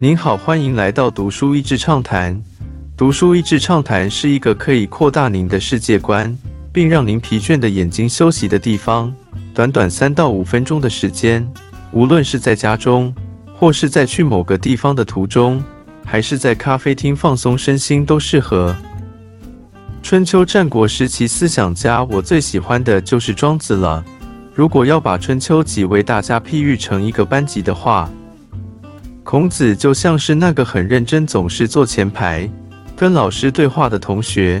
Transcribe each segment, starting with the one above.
您好，欢迎来到读书益智畅谈。读书益智畅谈是一个可以扩大您的世界观，并让您疲倦的眼睛休息的地方。短短三到五分钟的时间，无论是在家中，或是在去某个地方的途中，还是在咖啡厅放松身心，都适合。春秋战国时期思想家，我最喜欢的就是庄子了。如果要把春秋几位大家譬喻成一个班级的话，孔子就像是那个很认真、总是坐前排跟老师对话的同学；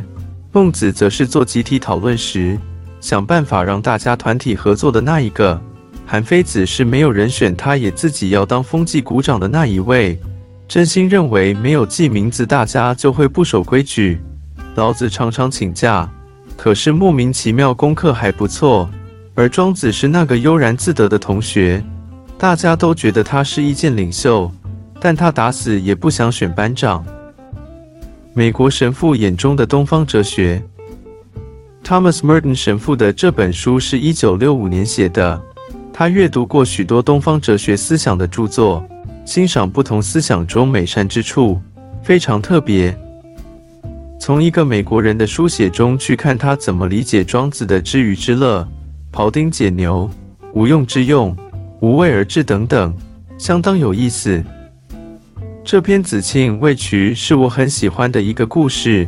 孟子则是做集体讨论时想办法让大家团体合作的那一个；韩非子是没有人选，他也自己要当风纪鼓掌的那一位，真心认为没有记名字，大家就会不守规矩。老子常常请假，可是莫名其妙功课还不错。而庄子是那个悠然自得的同学，大家都觉得他是意见领袖，但他打死也不想选班长。美国神父眼中的东方哲学，Thomas Merton 神父的这本书是一九六五年写的。他阅读过许多东方哲学思想的著作，欣赏不同思想中美善之处，非常特别。从一个美国人的书写中去看他怎么理解庄子的知鱼之乐、庖丁解牛、无用之用、无为而治等等，相当有意思。这篇《子庆未渠》是我很喜欢的一个故事。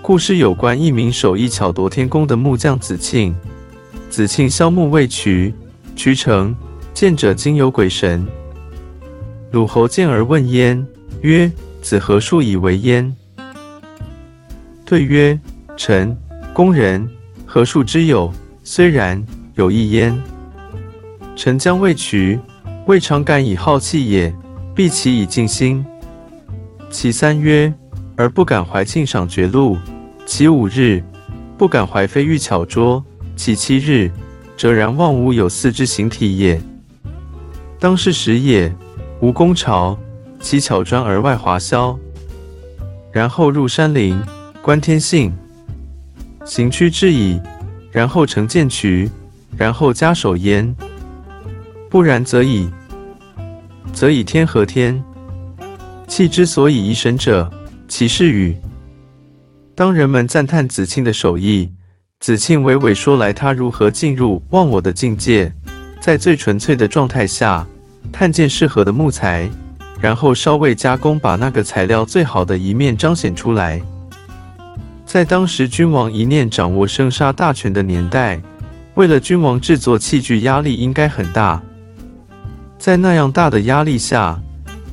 故事有关一名手艺巧夺天工的木匠子庆。子庆削木为渠，渠成，见者惊有鬼神。鲁侯见而问焉，曰：“子何数以为焉？”对曰：“臣工人何数之有？虽然有一焉。臣将未渠，未尝敢以好器也，必其以静心。其三曰：而不敢怀庆赏绝路。其五日，不敢怀飞玉巧拙。其七日，则然望吾有四之形体也。当是时也，无功朝，其巧专而外华销。然后入山林。”观天性，行趋至矣，然后成见渠，然后加守焉。不然则已，则以天和天。气之所以疑神者，其是与？当人们赞叹子庆的手艺，子庆娓娓说来他如何进入忘我的境界，在最纯粹的状态下，探见适合的木材，然后稍微加工，把那个材料最好的一面彰显出来。在当时君王一念掌握生杀大权的年代，为了君王制作器具，压力应该很大。在那样大的压力下，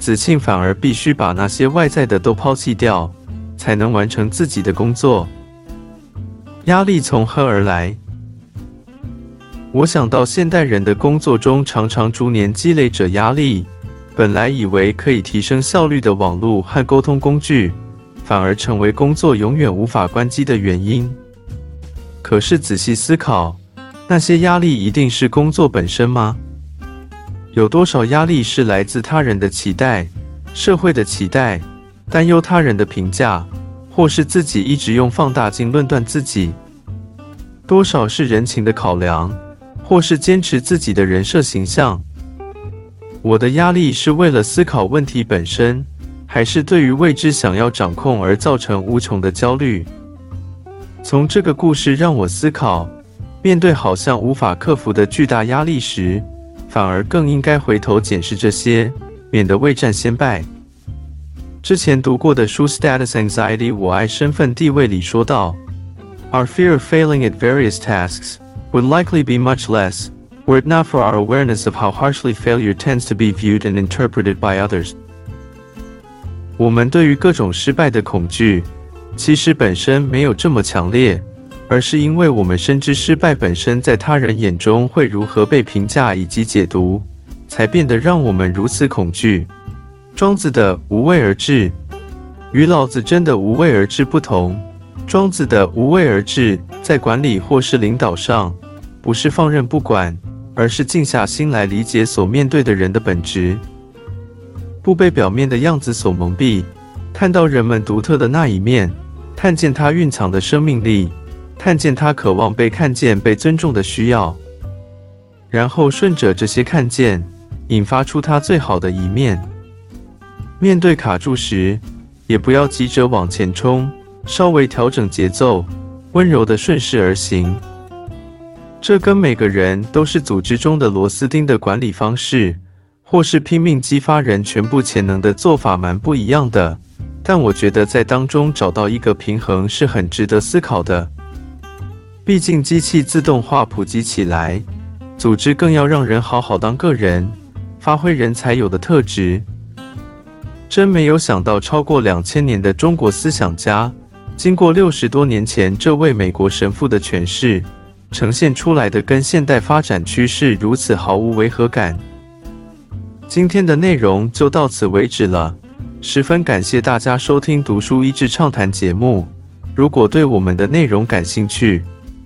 子庆反而必须把那些外在的都抛弃掉，才能完成自己的工作。压力从何而来？我想到现代人的工作中常常逐年积累着压力，本来以为可以提升效率的网络和沟通工具。反而成为工作永远无法关机的原因。可是仔细思考，那些压力一定是工作本身吗？有多少压力是来自他人的期待、社会的期待、担忧他人的评价，或是自己一直用放大镜论断自己？多少是人情的考量，或是坚持自己的人设形象？我的压力是为了思考问题本身。还是对于未知想要掌控而造成无穷的焦虑。从这个故事让我思考，面对好像无法克服的巨大压力时，反而更应该回头检视这些，免得未战先败。之前读过的书《Status Anxiety》我爱身份地位里说到，Our fear of failing at various tasks would likely be much less were it not for our awareness of how harshly failure tends to be viewed and interpreted by others. 我们对于各种失败的恐惧，其实本身没有这么强烈，而是因为我们深知失败本身在他人眼中会如何被评价以及解读，才变得让我们如此恐惧。庄子的无为而治，与老子真的无为而治不同。庄子的无为而治，在管理或是领导上，不是放任不管，而是静下心来理解所面对的人的本质。不被表面的样子所蒙蔽，看到人们独特的那一面，看见他蕴藏的生命力，看见他渴望被看见、被尊重的需要，然后顺着这些看见，引发出他最好的一面。面对卡住时，也不要急着往前冲，稍微调整节奏，温柔的顺势而行。这跟每个人都是组织中的螺丝钉的管理方式，或是拼命激发人全部潜能的做法蛮不一样的。但我觉得在当中找到一个平衡是很值得思考的。毕竟机器自动化普及起来，组织更要让人好好当个人，发挥人才有的特质。真没有想到，超过两千年的中国思想家，经过六十多年前这位美国神父的诠释，呈现出来的跟现代发展趋势如此毫无违和感。今天的内容就到此为止了，十分感谢大家收听《读书一智畅谈》节目。如果对我们的内容感兴趣，